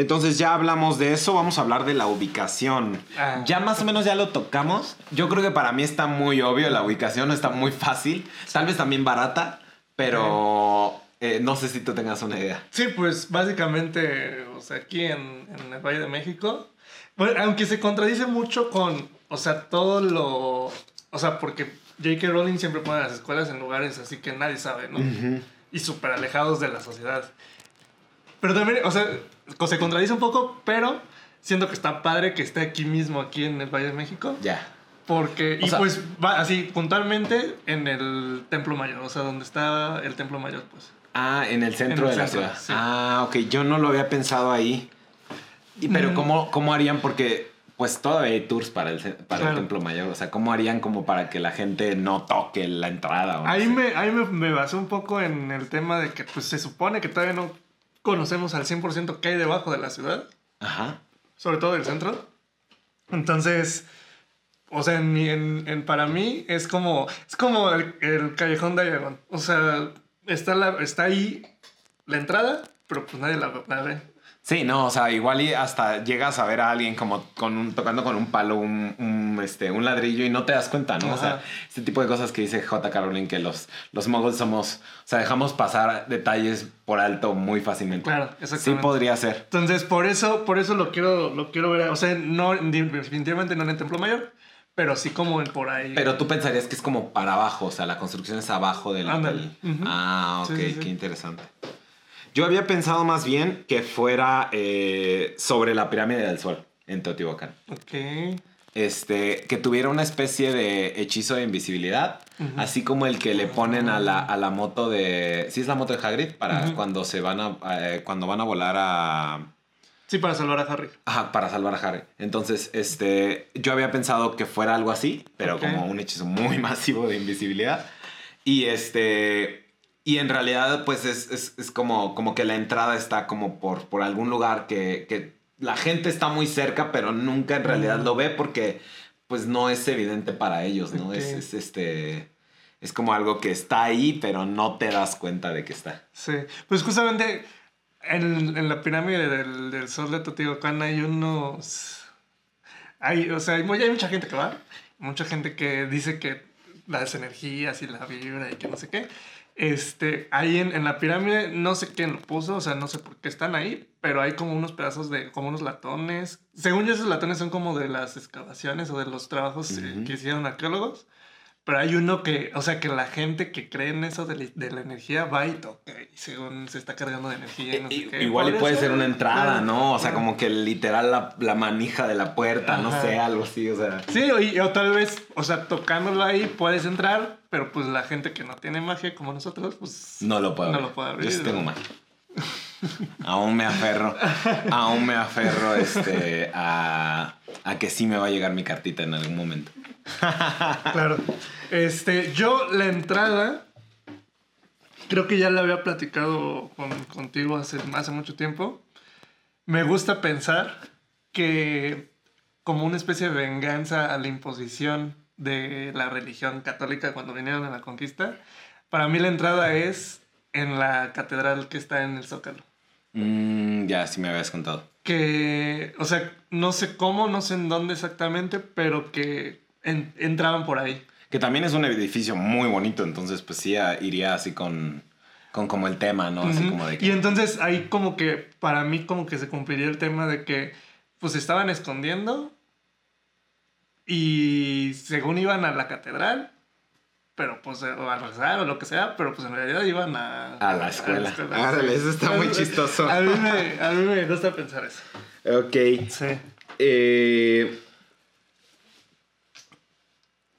entonces ya hablamos de eso, vamos a hablar de la ubicación. Ah. Ya más o menos ya lo tocamos. Yo creo que para mí está muy obvio, la ubicación está muy fácil, tal vez también barata, pero eh, no sé si tú tengas una idea. Sí, pues básicamente, o sea, aquí en, en el Valle de México, bueno, aunque se contradice mucho con, o sea, todo lo, o sea, porque J.K. Rowling siempre pone las escuelas en lugares así que nadie sabe, ¿no? Y súper alejados de la sociedad. Pero también, o sea, se contradice un poco, pero siento que está padre que esté aquí mismo, aquí en el Valle de México. Ya. Porque, O y sea- pues va así, puntualmente en el Templo Mayor, o sea, donde está el Templo Mayor, pues. Ah, en el centro En el de la ciudad. sí. Ah, ok, yo no lo había pensado ahí. Y, pero Mm. ¿cómo, ¿cómo harían? Porque pues todavía hay tours para el, para el. Templo Mayor. O sea, ¿cómo harían como para que la gente no toque la entrada? o no Ahí, sé? me, ahí me, me basé un poco en el tema de que pues, se supone que todavía no conocemos al 100% qué hay debajo de la ciudad, Ajá. sobre todo del centro. Entonces, o sea, en, mi- en- en- para mí es como, es como el, el callejón de Diagon. O sea, está, la, está ahí la entrada, pero pues nadie la, la ve. Sí, no, o sea, igual y hasta llegas a ver a alguien como con un- tocando con un palo, un, un, este, un ladrillo y no te das cuenta, ¿no? O sea, este tipo de cosas que dice J. Rowling que los, los muggles somos, o sea, dejamos pasar detalles por alto muy fácilmente. Claro, Sí exactamente. podría ser. Entonces, por eso, por eso lo quiero, lo quiero ver. O sea, no, definitivamente no en el Templo Mayor, pero sí como en por ahí. Pero tú pensarías que es como para abajo, o sea, la construcción es abajo del... Ándale. Ah, ok, Sí, sí, sí. qué interesante. Yo había pensado más bien que fuera eh, sobre la pirámide del sol en Teotihuacán. Ok. Este, que tuviera una especie de hechizo de invisibilidad, así como el que le ponen a la, a la moto de... Sí es la moto de Hagrid para cuando se van a... eh, cuando van a volar a... Sí, para salvar a Harry. Ajá, para salvar a Harry. Entonces, este, yo había pensado que fuera algo así, pero como un hechizo muy masivo de invisibilidad. Y este, y en realidad, pues es, es, es como, como que la entrada está como por, por algún lugar que, que la gente está muy cerca, pero nunca en realidad Mm. lo ve porque, pues no es evidente para ellos, ¿no? Es, es este, es como algo que está ahí, pero no te das cuenta de que está. Sí. Pues justamente en, en la pirámide del, del sol de Teotihuacán hay unos. Hay, o sea, hay mucha gente que va. Mucha gente que dice que las energías y la vibra y que no sé qué. Este, ahí en, en la pirámide, no sé quién lo puso, o sea, no sé por qué están ahí, pero hay como unos pedazos de, como unos latones. Según yo, esos latones son como de las excavaciones o de los trabajos eh, que hicieron arqueólogos. Pero hay uno que, o sea, que la gente que cree en eso de, la- de la energía va y toca y según se está cargando de energía y no sé I- qué. Igual y puede ser una entrada, ¿no? O sea, como que literal la, la manija de la puerta, no sé, algo así, o sea. Sí, o, y- o tal vez, o sea, tocándolo ahí puedes entrar, pero pues la gente que no tiene magia como nosotros, pues... No lo puedo No abrir. lo puedo abrir, Yo sí tengo magia. Aún me aferro, aún me aferro este, a, a que sí me va a llegar mi cartita en algún momento. Claro. Este, yo la entrada, creo que ya la había platicado con- contigo hace, hace mucho tiempo. Me gusta pensar que como una especie de venganza a la imposición de la religión católica cuando vinieron a la conquista, para mí la entrada es en la catedral que está en el Zócalo. Mm, ya, sí me habías contado. Que, o sea, no sé cómo, no sé en dónde exactamente, pero que en- entraban por ahí. Que también es un edificio muy bonito, entonces pues sí a- iría así con, con como el tema, ¿no? Así como de Y que... entonces ahí como que para mí como que se cumpliría el tema de que pues estaban escondiendo y según iban a la catedral, pero pues eh, o a rezar o lo que sea, pero pues en realidad iban a, A la escuela. sí. Árale, eso está muy A chistoso. A mí, me, a mí me gusta pensar eso. Ok. Sí. Eh,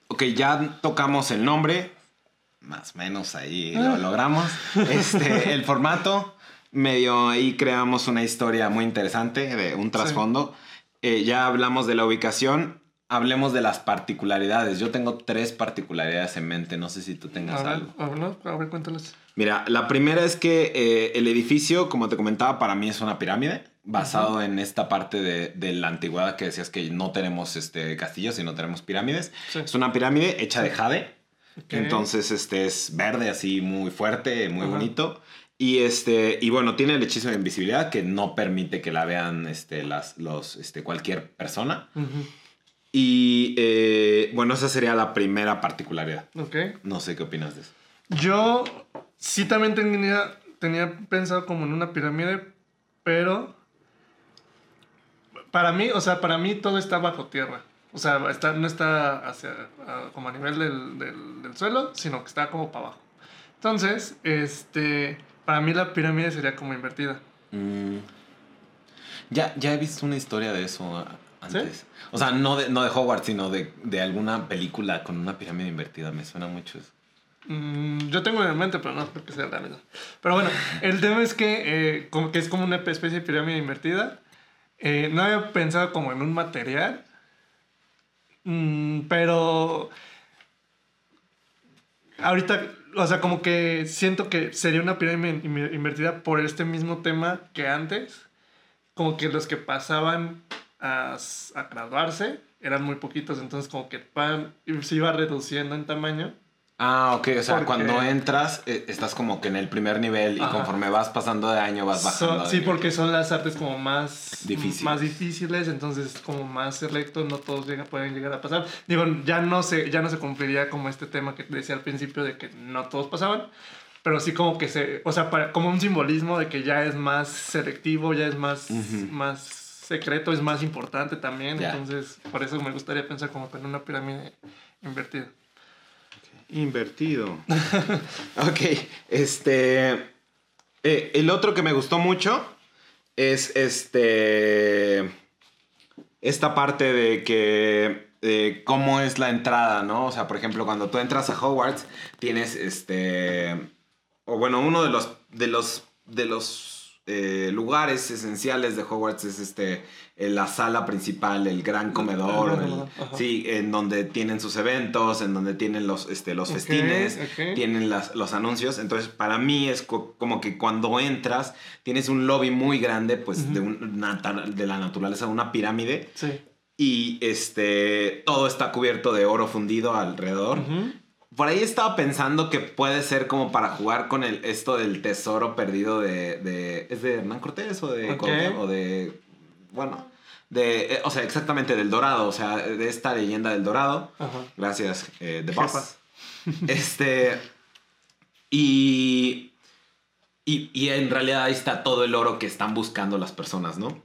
ok, ya tocamos el nombre. Más o menos ahí lo logramos. Este, el formato. Medio ahí creamos una historia muy interesante de un trasfondo. Eh, ya hablamos de la ubicación. Hablemos de las particularidades. Yo tengo tres particularidades en mente. No sé si tú tengas A ver, algo. a ver, no, a ver, cuéntanos. Mira, la primera es que eh, el edificio, como te comentaba, para mí es una pirámide, basado en esta parte de, de la antigüedad que decías que no tenemos este, castillos, sino tenemos pirámides. Sí. Es una pirámide hecha de jade. Ok. Entonces, este es verde, así muy fuerte, muy Ajá. bonito. Y este, y bueno, tiene el hechizo de invisibilidad que no permite que la vean este, las, los, este, cualquier persona. Ujú. Y eh, bueno, esa sería la primera particularidad. Ok. No sé qué opinas de eso. Yo sí también tenía, tenía pensado como en una pirámide, pero para mí, o sea, para mí todo está bajo tierra. O sea, está, no está hacia, como a nivel del, del- del suelo, sino que está como para abajo. Entonces, este, para mí la pirámide sería como invertida. Mm. Ya, ya he visto una historia de eso antes. O sea, no de, no de Hogwarts, sino de, de alguna película con una pirámide invertida. Me suena mucho eso. Mm, yo tengo en mente, pero no creo que sea la misma. Pero bueno, el tema es que, eh, como que es como una especie de pirámide invertida. Eh, no había pensado como en un material, Mm, pero ahorita, o sea, como que siento que sería una pirámide inver- invertida por este mismo tema que antes. Como que los que pasaban a, a graduarse eran muy poquitos, entonces como que pan, se iba reduciendo en tamaño. Ah, ok, o sea, Porque- cuando entras eh, estás como que en el primer nivel y Ajá. conforme vas pasando de año vas bajando. Son- sí, nivel. porque son las artes como más Difíciles. más difíciles, entonces como más selecto, no todos llega- pueden llegar a pasar. Digo, ya no se ya no se cumpliría como este tema que te decía al principio de que no todos pasaban, pero sí como que se, o sea, para- como un simbolismo de que ya es más selectivo, ya es más Ujú. más secreto, es más importante también, entonces por eso me gustaría pensar como en una pirámide invertida. Invertido. ok, este. eh, el otro que me gustó mucho es este. Esta parte de que. eh, cómo es la entrada, ¿no? O sea, por ejemplo, cuando tú entras a Hogwarts, tienes este. O bueno, uno de los. de los. de los. Eh, lugares esenciales de Hogwarts es este eh, la sala principal, el gran comedor, el- sí, en donde tienen sus eventos, en donde tienen los, este, los festines, tienen las- los anuncios. Entonces, para mí es co- como que cuando entras, tienes un lobby muy grande, pues de, un- nata- de la naturaleza, una pirámide, Sí. y este, todo está cubierto de oro fundido alrededor. Por ahí estaba pensando que puede ser como para jugar con el, esto del tesoro perdido de, de- ¿Es de Hernán Cortés o de... Ok. Cuauhtémoc? O de... Bueno, de... eh, o sea, exactamente del Dorado, o sea, de esta leyenda del Dorado. Ajá. Gracias, eh, The Jefa. Boss. Este... Y, y... Y en realidad ahí está todo el oro que están buscando las personas, ¿no?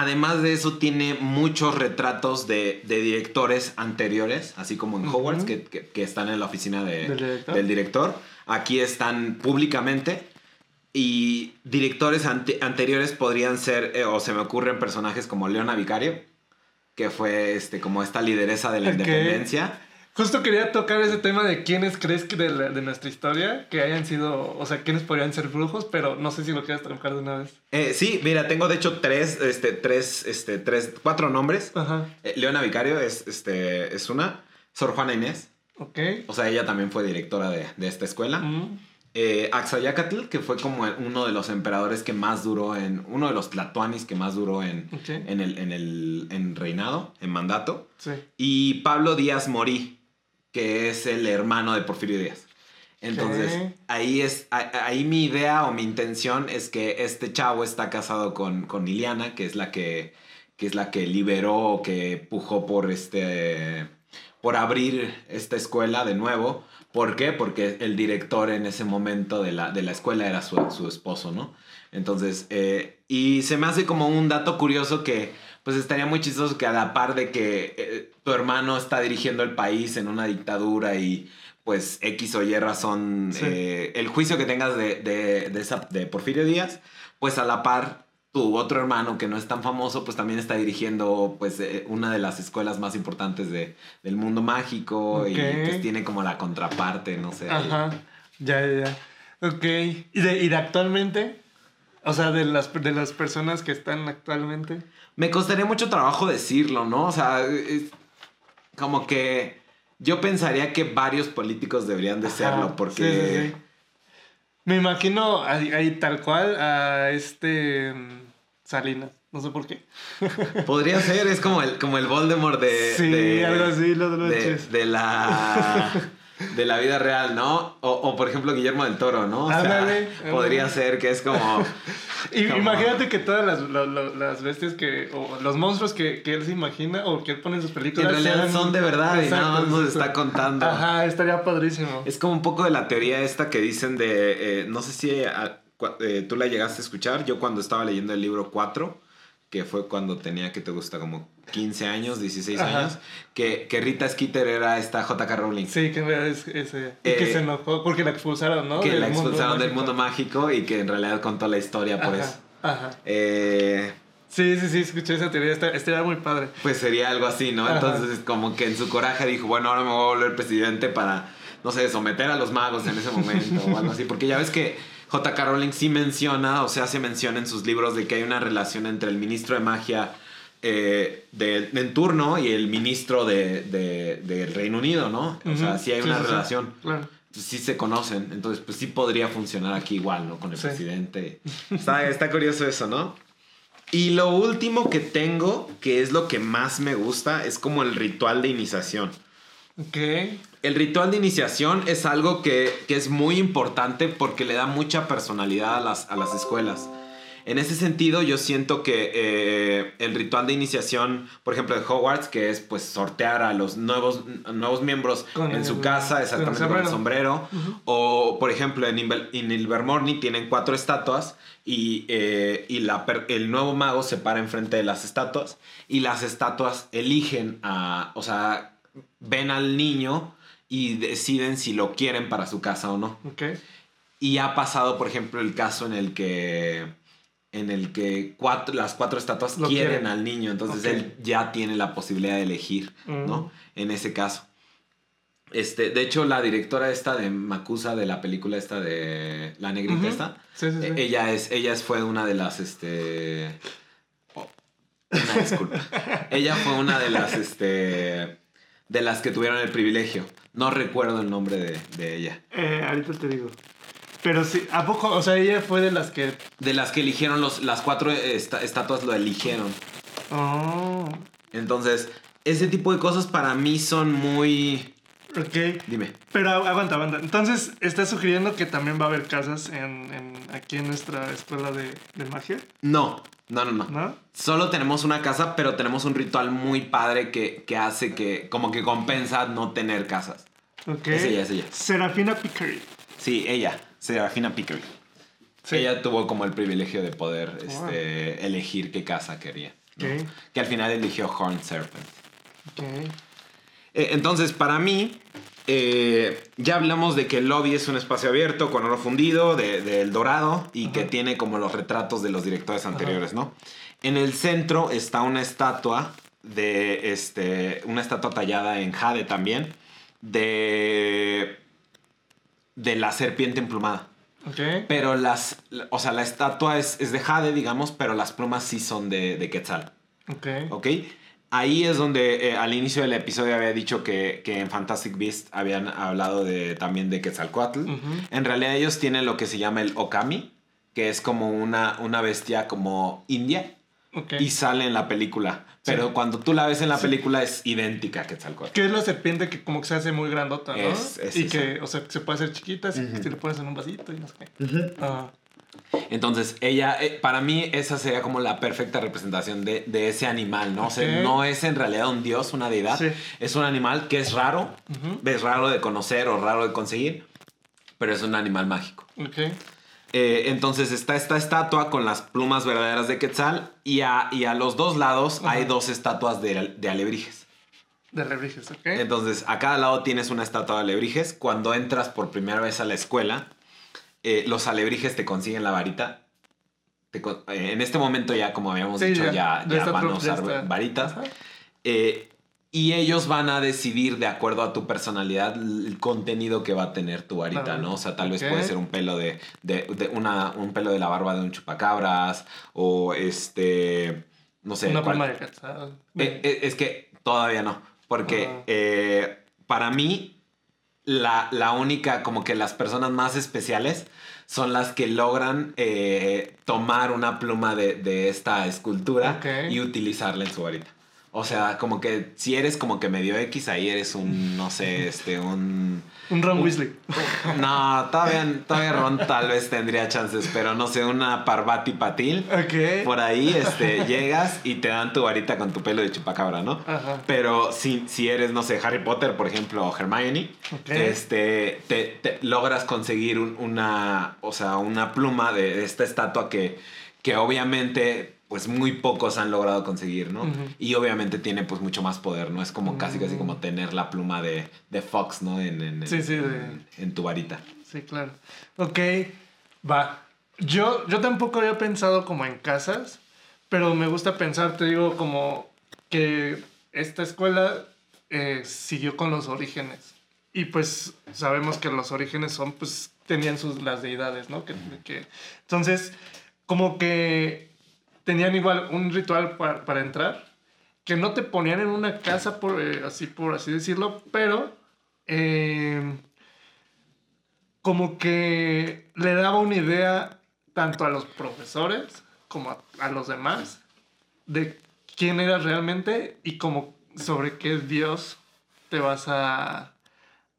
Además de eso, tiene muchos retratos de, de directores anteriores, así como en. Hogwarts, que, que- que están en la oficina de- ¿Del director? del director. Aquí están públicamente. Y directores ante- anteriores podrían ser, eh, o se me ocurren personajes como Leona Vicario, que fue este, como esta lideresa de la Ok. independencia. Justo quería tocar ese tema de quiénes crees que de, la- de nuestra historia que hayan sido, o sea, quiénes podrían ser brujos, pero no sé si lo quieras trabajar de una vez. Eh, sí, mira, tengo de hecho tres, este, tres, este, tres, cuatro nombres. Ajá. Eh, Leona Vicario es, este, es una. Sor Juana Inés. Ok. O sea, ella también fue directora de, de esta escuela. Mm, Eh, Axayacatl, que fue como uno de los emperadores que más duró en. Uno de los tlatoanis que más duró en, en el, en el en reinado, en mandato. Sí. Y Pablo Díaz Morí, que es el hermano de Porfirio Díaz. Entonces, ahí es. Ahí mi idea o mi intención es que este chavo está casado con, con Liliana, que es la que. que es la que liberó o que pujó por este. por abrir esta escuela de nuevo. ¿Por qué? Porque el director en ese momento de la, de la escuela era su, su esposo, ¿no? Entonces, eh, y se me hace como un dato curioso que, pues estaría muy chistoso que a la par de que eh, tu hermano está dirigiendo el país en una dictadura y pues X o Y razón, Sí. eh, el juicio que tengas de, de, de, esa, de Porfirio Díaz, pues a la par tu otro hermano que no es tan famoso, pues también está dirigiendo pues eh, una de las escuelas más importantes de, del mundo mágico y pues tiene como la contraparte, no sé. Ajá. Ya, ya, ya. Ok. ¿Y de, y de actualmente? O sea, de las, de las personas que están actualmente. Me costaría mucho trabajo decirlo, ¿no? O sea, es como que yo pensaría que varios políticos deberían de serlo porque... sí, sí, sí. Me imagino ahí, ahí tal cual a este mm, Salinas. No sé por qué. Podría ser, es como el, como el Voldemort de... Sí, de- algo así, lo de de la... De la vida real, ¿no? O, o, por ejemplo Guillermo del Toro, ¿no? O sea, Ándale, podría ser que es como... Y Como- imagínate que todas las, lo- lo- las bestias que. o los monstruos que, que él se imagina o que él pone en sus Que películas. en realidad son de verdad y nada más nos está contando. Ajá, estaría padrísimo. Es como un poco de la teoría esta que dicen de, eh, no sé si eh, tú la llegaste a escuchar, yo cuando estaba leyendo el libro 4, que fue cuando tenía, que te gusta, como 15 años, 16 Ajá. años, que, que Rita Skeeter era esta JK Rowling. Sí, que es ese. Y que Eh, se enojó porque la expulsaron, ¿no? Que Del la mundo expulsaron del mundo mágico y que en realidad contó la historia por Ajá, eso. Ajá. Eh, Sí, sí, sí, escuché esa teoría. Estaría muy padre. pues sería algo así, ¿no? Ajá. Entonces como que en su coraje dijo, bueno, ahora me voy a volver presidente para, no sé, someter a los magos en ese momento o algo así. Porque ya ves que J.K. Rowling sí menciona, o sea, hace mención en sus libros de que hay una relación entre el ministro de magia eh, de, en turno y el ministro de, de- del Reino Unido, ¿no? O sea, sí hay Sí, una sí, sí. relación. Claro. Sí se conocen, entonces pues sí podría funcionar aquí igual, ¿no? Con el presidente. Está, está curioso eso, ¿no? Y lo último que tengo, que es lo que más me gusta, es como el ritual de iniciación. Ok. El ritual de iniciación es algo que, que es muy importante porque le da mucha personalidad a las, a las escuelas. En ese sentido, yo siento que eh, el ritual de iniciación, por ejemplo, de Hogwarts, que es pues sortear a los nuevos, nuevos miembros Con en su casa, exactamente con el sombrero. O, por ejemplo, en, en Ilvermorny tienen cuatro estatuas y, eh, y la el nuevo mago se para enfrente de las estatuas y las estatuas eligen a, o sea, ven al niño y deciden si lo quieren para su casa o no. Y ha pasado, por ejemplo, el caso en el que en el que cuatro, las cuatro estatuas quieren, quieren. al niño, entonces él ya tiene la posibilidad de elegir, ¿no? Mm. En ese caso. Este, de hecho, la directora esta de Makusa de la película esta de La Negrita esta, Sí, sí, sí. ella es, ella es- fue una de las, este, oh, una disculpa. ella fue una de las, este, de las que tuvieron el privilegio. No recuerdo el nombre de, de ella. Eh, ahorita te digo. Pero sí, ¿a poco? O sea, ella fue de las que. De las que eligieron los, las cuatro esta- estatuas lo eligieron. Oh. Entonces, ese tipo de cosas para mí son muy. Ok. Dime. Pero agu- aguanta, aguanta. Entonces, ¿estás sugiriendo que también va a haber casas en, en- aquí en nuestra escuela de, de magia? No, no, no, no. ¿No? Solo tenemos una casa, pero tenemos un ritual muy padre que, que hace que, como que compensa no tener casas. Ok. Es ella, es ella. Serafina Pickery. Sí, ella, Serafina Pickery. Sí. Ella tuvo como el privilegio de poder este, elegir qué casa quería. ¿no? Ok. Que al final eligió Horn Serpent. Ok. Eh, entonces, para mí, eh, ya hablamos de que el lobby es un espacio abierto con oro fundido, de- del dorado, y que tiene como los retratos de los directores anteriores, ¿no? En el centro está una estatua de, este, una estatua tallada en jade también, de, de la serpiente emplumada. Ok. Pero las, o sea, la estatua es, es de jade, digamos, pero las plumas sí son de, de quetzal. Ok. ¿Ok? Ahí es donde eh, al inicio del episodio había dicho que, que en Fantastic Beast habían hablado de, también de Quetzalcoatl. En realidad ellos tienen lo que se llama el Okami, que es como una, una bestia como india y sale en la película. Pero Sí. cuando tú la ves en la película es idéntica a Quetzalcoatl. Que es la serpiente que como que se hace muy grandota, ¿no? Es- es y esa. que, o sea, se puede hacer chiquita si, Ujú. si lo pones en un vasito y no sé qué. Ah, Entonces, ella, eh, para mí, esa sería como la perfecta representación de, de ese animal, ¿no? O sea, no es en realidad un dios, una deidad. Sí. Es un animal que es raro, es raro de conocer o raro de conseguir, pero es un animal mágico. Eh, entonces está esta estatua con las plumas verdaderas de Quetzal y a, y a los dos lados hay dos estatuas de, de alebrijes. De rebriges, ok. Entonces, a cada lado tienes una estatua de alebrijes. Cuando entras por primera vez a la escuela, eh, los alebrijes te consiguen la varita. Te con- eh, en este momento ya, como habíamos Sí, dicho, ya, van a usar está. varitas. Eh, y ellos van a decidir, de acuerdo a tu personalidad, el contenido que va a tener tu varita, Claro. ¿no? O sea, tal vez puede ser un pelo de, de- de una, un pelo de la barba de un chupacabras o este, no sé. Una cuál- de eh, eh, es que todavía no, porque para mí la, la única, como que las personas más especiales son las que logran eh, tomar una pluma de, de esta escultura y utilizarla en su varita. O sea, como que si eres como que medio X, ahí eres un, no sé, este, un... Un Ron Weasley. No, todavía, todavía Ron tal vez tendría chances, pero no sé, una Parvati Patil. Ok. Por ahí este, llegas y te dan tu varita con tu pelo de chupacabra, ¿no? Ajá. Pero si, si eres, no sé, Harry Potter, por ejemplo, o Hermione, este, te, te logras conseguir un- una, o sea, una pluma de, de esta estatua que, que obviamente pues muy pocos han logrado conseguir, ¿no? Ujú. Y obviamente tiene pues mucho más poder, ¿no? Es como casi casi Mm. como tener la pluma de, de Fox, ¿no? En, en- Sí, sí, de- en- en tu varita. Sí, claro. Ok, va. Yo, yo tampoco había pensado como en casas, pero me gusta pensar, te digo, como que esta escuela eh, siguió con los orígenes. Y pues sabemos que los orígenes son, pues, tenían sus, las deidades, ¿no? Que, que- entonces, como que tenían igual un ritual para, para entrar, que no te ponían en una casa, por, eh, así, por así decirlo, pero... eh, como que le daba una idea tanto a los profesores como a, a los demás de quién eras realmente y como sobre qué Dios te vas a,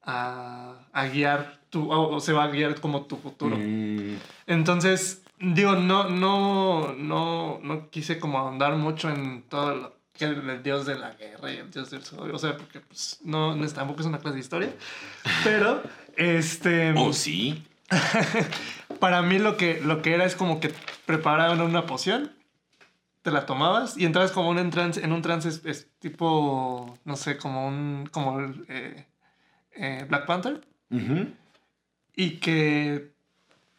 a, a guiar, tu, o, o se va a guiar como tu futuro. Mm, Entonces, digo, no, no, no, no quise como ahondar mucho en todo lo que el, el dios de la guerra y el dios del sol, o sea, porque pues, no, no es- tampoco es una clase de historia, pero, este, ¿Oh, sí? para mí lo que, lo que era es como que preparaban una poción, te la tomabas y entrabas como un en trance, en un trance es, es tipo, no sé, como un, como el, eh, eh, Black Panther, y que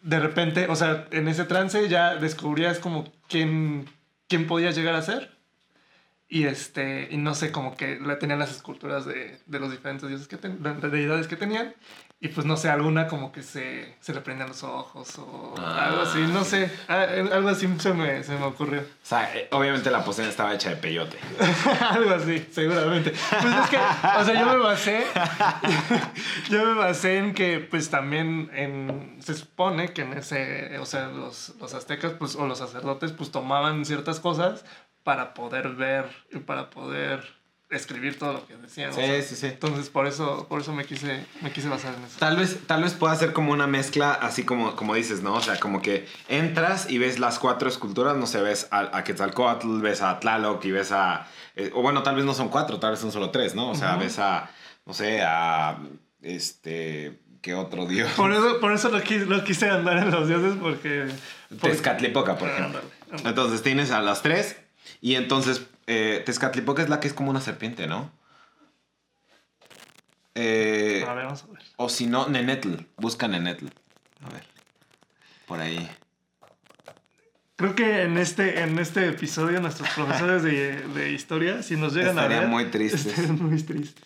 de repente, o sea, en ese trance ya descubrías como quién, quién podías llegar a ser. Y este, y no sé, como que tenían las esculturas de, de los diferentes dioses que ten- de, de deidades que tenían. Y pues no sé, alguna como que se, se le prendían los ojos o Ah. algo así, no sé, ah, algo así se me, se me ocurrió. O sea, eh, obviamente la poción estaba hecha de peyote. Algo así, seguramente. Pues es que, o sea, yo me basé. yo me basé en que, pues también en, se supone que en ese, o sea, los, los aztecas, pues, o los sacerdotes, pues tomaban ciertas cosas para poder ver y para poder escribir todo lo que decían. o Sí, sea, sí, sí. Entonces, por eso, por eso me quise, me quise basar en eso. Tal vez, tal vez pueda ser como una mezcla, así como, como dices, ¿no? O sea, como que entras y ves las cuatro esculturas, no sé, ves a, a Quetzalcóatl, ves a Tlaloc y ves a... eh, o bueno, tal vez no son cuatro, tal vez son solo tres, ¿no? O sea, ves a, no sé, a... Este... ¿Qué otro dios? Por eso, por eso lo, quise, lo quise andar en los dioses, porque... porque- Tezcatlipoca, por ejemplo. Ándale, ándale. Entonces tienes a las tres y entonces eh, Tezcatlipoca es la que es como una serpiente, ¿no? Eh, A ver, vamos a ver. o si no, Nenetl. Busca Nenetl. A ver. Por ahí. Creo que en este, en este episodio nuestros profesores de, de historia, si nos llegan a Estarían ver... muy tristes. Estarían muy tristes.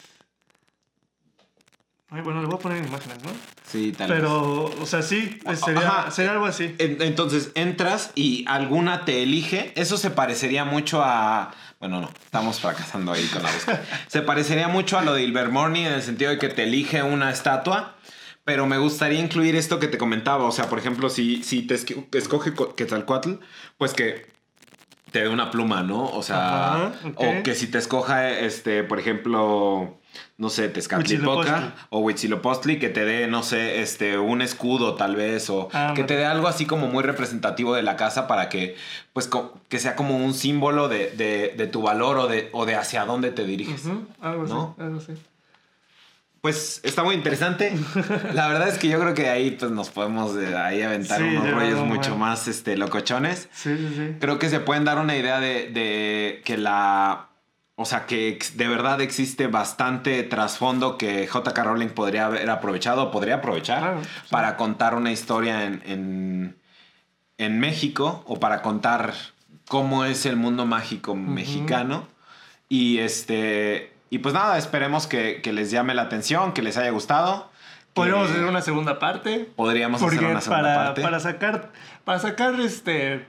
Ay, bueno, le voy a poner imágenes, ¿no? Sí, tal vez. Pero, o sea, sí, sería, Ajá. sería algo así. En- Entonces entras y alguna te elige. Eso se parecería mucho a. Bueno, no, estamos fracasando ahí con la búsqueda. se parecería mucho a lo de Ilvermorny en el sentido de que te elige una estatua. Pero me gustaría incluir esto que te comentaba. O sea, por ejemplo, si, si te escoge Co- Quetzalcoatl, pues que te dé una pluma, ¿no? O sea, Ajá, o que si te escoja, este, por ejemplo, no sé, Tezcatlipoca o Huitzilopochtli, que te dé, no sé, este, un escudo tal vez, o Ah, que te dé algo así como muy representativo de la casa para que, pues, que sea como un símbolo de, de- de tu valor o de, o de hacia dónde te diriges. Ujú, algo ¿No? así, algo así. Pues está muy interesante. La verdad es que yo creo que ahí pues nos podemos de ahí aventar Sí, unos rollos mucho más este, locochones. Sí, sí, sí. Creo que se pueden dar una idea de, de que la... O sea, que de verdad existe bastante trasfondo que J.K. Rowling podría haber aprovechado, podría aprovechar Claro, sí. para contar una historia en, en, en México o para contar cómo es el mundo mágico mexicano. Y este... Y pues nada, esperemos que, que les llame la atención, que les haya gustado. Podríamos hacer una segunda parte. Podríamos Porque hacer una segunda para, parte. para sacar, para sacar este,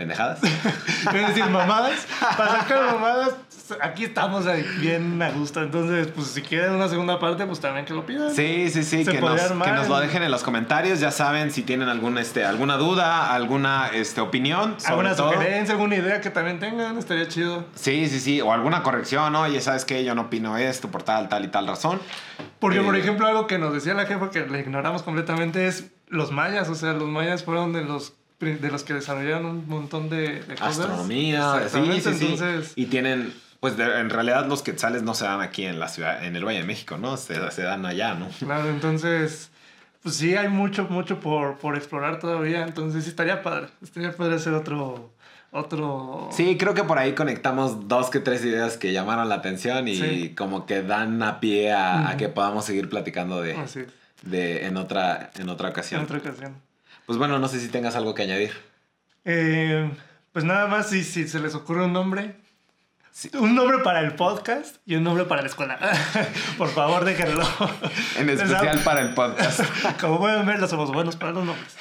Pendejadas. Quiero decir, mamadas. Para sacar mamadas, aquí estamos bien a gusto. Entonces, pues si quieren una segunda parte, pues también que lo pidan. Sí, sí, sí, que nos, que nos lo en- dejen en los comentarios. Ya saben si tienen algún, este, alguna duda, alguna este, opinión. ¿Alguna todo. sugerencia, alguna idea que también tengan? Estaría chido. Sí, sí, sí. O alguna corrección. Oye, ¿sabes qué? Yo no opino esto por tal, tal y tal razón. Porque, Eh, por ejemplo, algo que nos decía la jefa que le ignoramos completamente es los mayas. O sea, los mayas fueron de los, de los que desarrollaron un montón de, de cosas. Astronomía, sí, sí, sí. Entonces, Y tienen, pues de- en realidad los quetzales no se dan aquí en la ciudad, en el Valle de México, ¿no? Se, se dan allá, ¿no? claro, entonces, pues sí, hay mucho, mucho por, por explorar todavía. Entonces, sí, estaría padre. Estaría padre hacer otro. Otro. Sí, creo que por ahí conectamos dos que tres ideas que llamaron la atención y Sí. como que dan a pie a, a Ujú. que podamos seguir platicando de, Así es. de en otra en otra En ocasión. otra ocasión. Pues bueno, no sé si tengas algo que añadir. Eh, pues nada más, si, si se les ocurre un nombre. Sí. Un nombre para el podcast y un nombre para la escuela. Por favor, déjenlo. En especial para el podcast. Como pueden ver, no somos buenos para los nombres.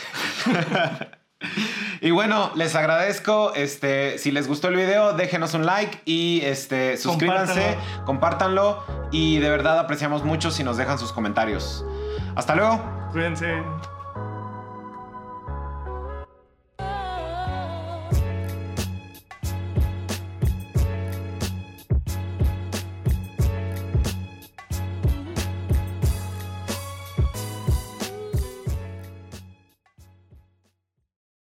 Y bueno, les agradezco. Este, si les gustó el video, déjenos un like y este, suscríbanse, compártanlo. Y de verdad apreciamos mucho si nos dejan sus comentarios. Hasta luego. Cuídense.